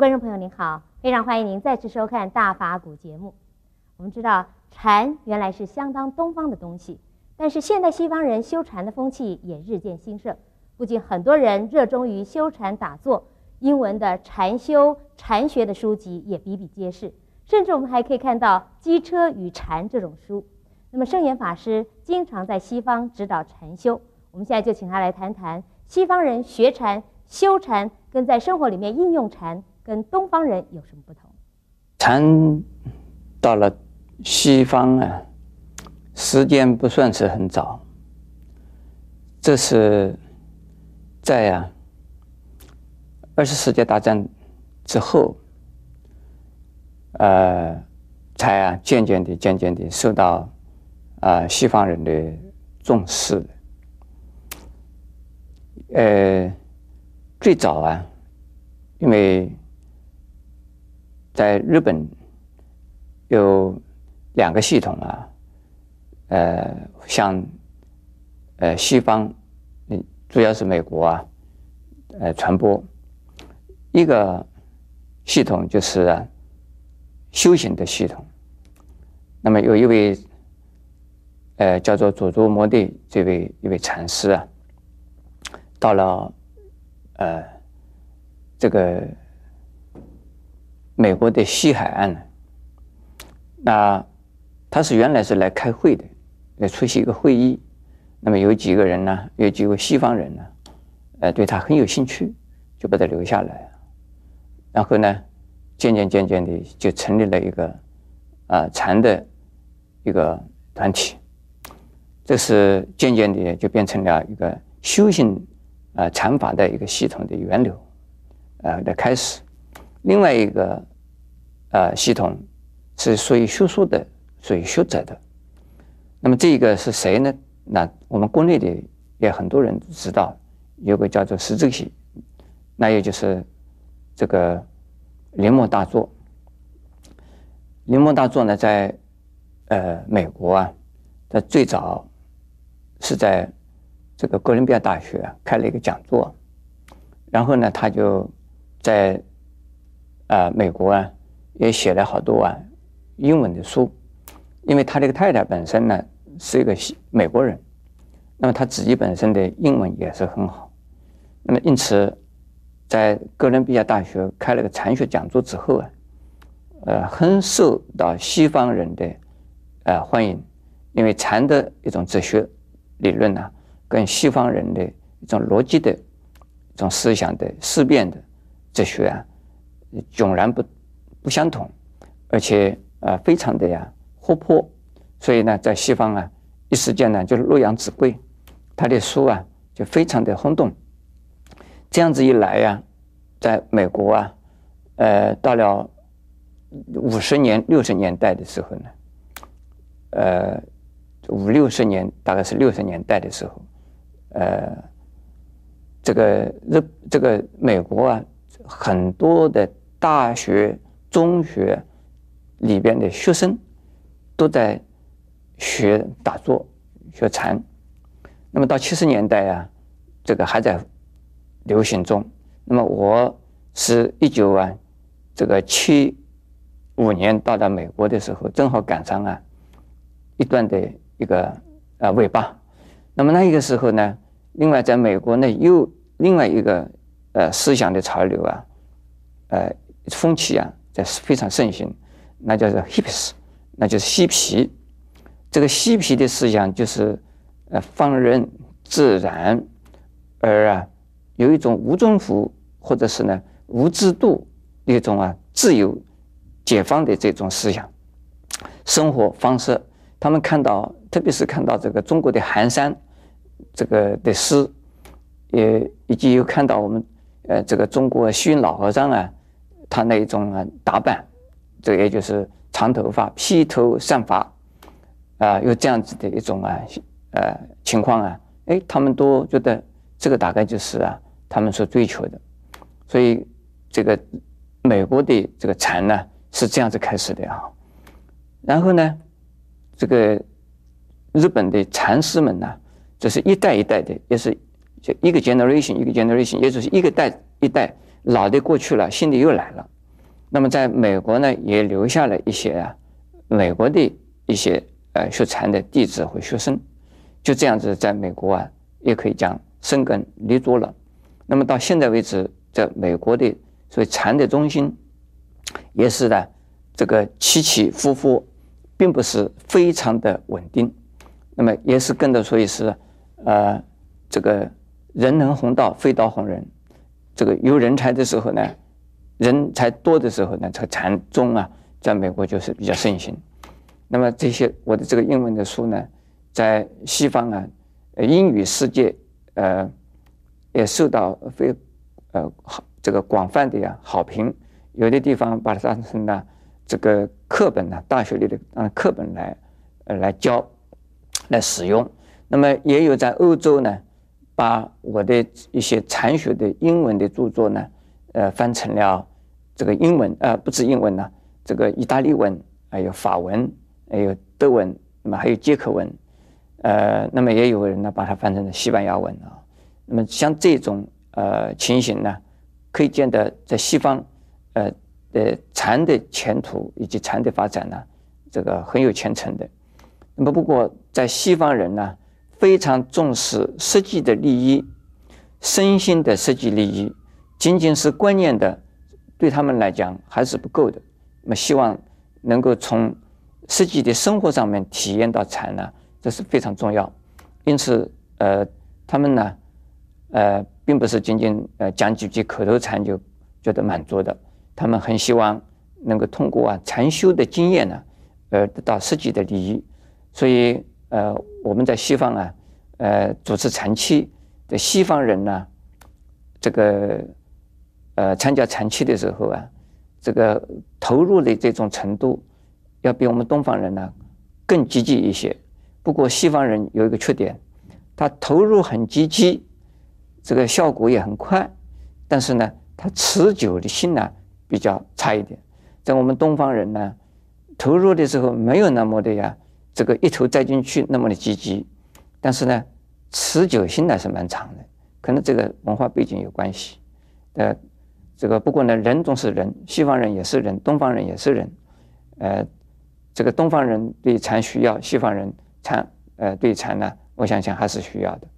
观众朋友您好，非常欢迎您再次收看《大法古》节目。我们知道禅原来是相当东方的东西，但是现代西方人修禅的风气也日渐兴盛，不仅很多人热衷于修禅打坐，英文的禅修、禅学的书籍也比比皆是，甚至我们还可以看到《机车与禅》这种书。那么圣严法师经常在西方指导禅修，我们现在就请他来谈谈西方人学禅、修禅跟在生活里面应用禅跟东方人有什么不同？禅到了西方啊，时间不算是很早，这是在啊二十世纪大战之后，呃，才啊渐渐的、渐渐的受到。啊，西方人的重视，呃，最早啊，因为在日本有两个系统啊，呃，像呃西方，主要是美国啊，呃，传播一个系统就是，修行的系统，那么有一位。呃，叫做佐佐摩地这位一位禅师啊，到了呃这个美国的西海岸呢，那他是原来是来开会的，来出席一个会议。那么有几个人呢，有几个西方人呢，呃，对他很有兴趣，就把他留下来。然后呢，渐渐渐渐的就成立了一个啊禅的一个团体。这是渐渐的就变成了一个修行啊禅法的一个系统的源流，啊的开始。另外一个呃系统是属于学术的，属于学者的。那么这个是谁呢？那我们国内的也很多人知道，有个叫做石则系，那也就是这个铃木大作。铃木大作呢，在呃美国啊，在最早。是在这个哥伦比亚大学开了一个讲座，然后呢，他就在、呃、美国啊也写了好多啊英文的书，因为他这个太太本身呢是一个美国人，那么他自己本身的英文也是很好，那么因此在哥伦比亚大学开了个禅学讲座之后啊，呃，很受到西方人的呃欢迎，因为禅的一种哲学。理论呢、跟西方人的一种逻辑的、一种思想的思辨的哲学啊，迥然不不相同，而且啊、非常的呀活泼，所以呢，在西方啊，一时间呢，就是洛阳纸贵，他的书啊，就非常的轰动。这样子一来呀、在美国啊，呃，到了五十年、六十年代的时候呢，呃。五六十年，大概是六十年代的时候，呃，这个日这个美国啊，很多的大学、中学里边的学生都在学打坐、学禅。那么到七十年代啊，这个还在流行中。那么我是一九啊，这个七五年到达美国的时候，正好赶上啊一段的。一个呃尾巴，那么那一个时候呢，另外在美国呢又另外一个呃思想的潮流啊，呃风气啊在非常盛行，那叫做 hippies，那就是嬉皮。这个嬉皮的思想就是呃放任自然，而啊有一种无政府或者是呢无制度一种啊自由解放的这种思想生活方式。他们看到，特别是看到这个中国的寒山，这个的诗，也以及有看到我们，呃，这个中国虚云老和尚啊，他那一种啊打扮，这也就是长头发、披头散发，啊，有这样子的一种啊，呃，情况啊，哎，他们都觉得这个大概就是啊，他们所追求的，所以这个美国的这个禅呢是这样子开始的啊，然后呢。这个日本的禅师们呢，这是一代一代的，也是就一个 generation 一个 generation，也就是一个代一代老的过去了，新的又来了。那么在美国呢，也留下了一些啊，美国的一些呃学禅的弟子和学生，就这样子在美国啊，也可以讲生根立足了。那么到现在为止，在美国的所谓禅的中心，也是呢，这个起起伏伏，并不是非常的稳定。那么也是跟着，所以是呃，这个人能弘道，非道弘人。这个有人才的时候呢，人才多的时候呢，这个禅宗啊，在美国就是比较盛行。那么这些我的这个英文的书呢，在西方啊，英语世界呃，也受到非呃好这个广泛的呀好评。有的地方把它当成了这个课本呢，大学里的当课本来呃来教来使用。那么也有在欧洲呢。把我的一些禅学的英文的著作呢，呃，翻成了这个英文，呃，不止英文呢，这个意大利文，还有法文，还有德文，那么还有捷克文，呃，那么也有人呢把它翻成了西班牙文啊。那么像这种呃情形呢，可以见得在西方，呃，的禅的前途以及禅的发展呢，这个很有前程的。那么不过在西方人呢，非常重视实际的利益，身心的实际利益，仅仅是观念的，对他们来讲还是不够的。那么希望能够从实际的生活上面体验到禅呢，这是非常重要。因此，呃，他们呢，呃，并不是仅仅呃讲几句口头禅就觉得满足的，他们很希望能够通过啊禅修的经验呢，而得到实际的利益。所以。呃，我们在西方啊，呃，主持禅期的西方人呢，这个呃参加禅期的时候啊，这个投入的这种程度，要比我们东方人呢更积极一些。不过西方人有一个缺点，他投入很积极，这个效果也很快，但是呢，他持久的心呢比较差一点。在我们东方人呢，投入的时候没有那么的呀。这个一头栽进去那么的积极，但是呢，持久性呢是蛮长的，可能这个文化背景有关系。呃，这个不过呢，人总是人，西方人也是人，东方人也是人。呃，这个东方人对禅需要，西方人禅呃对禅呢，我想想还是需要的。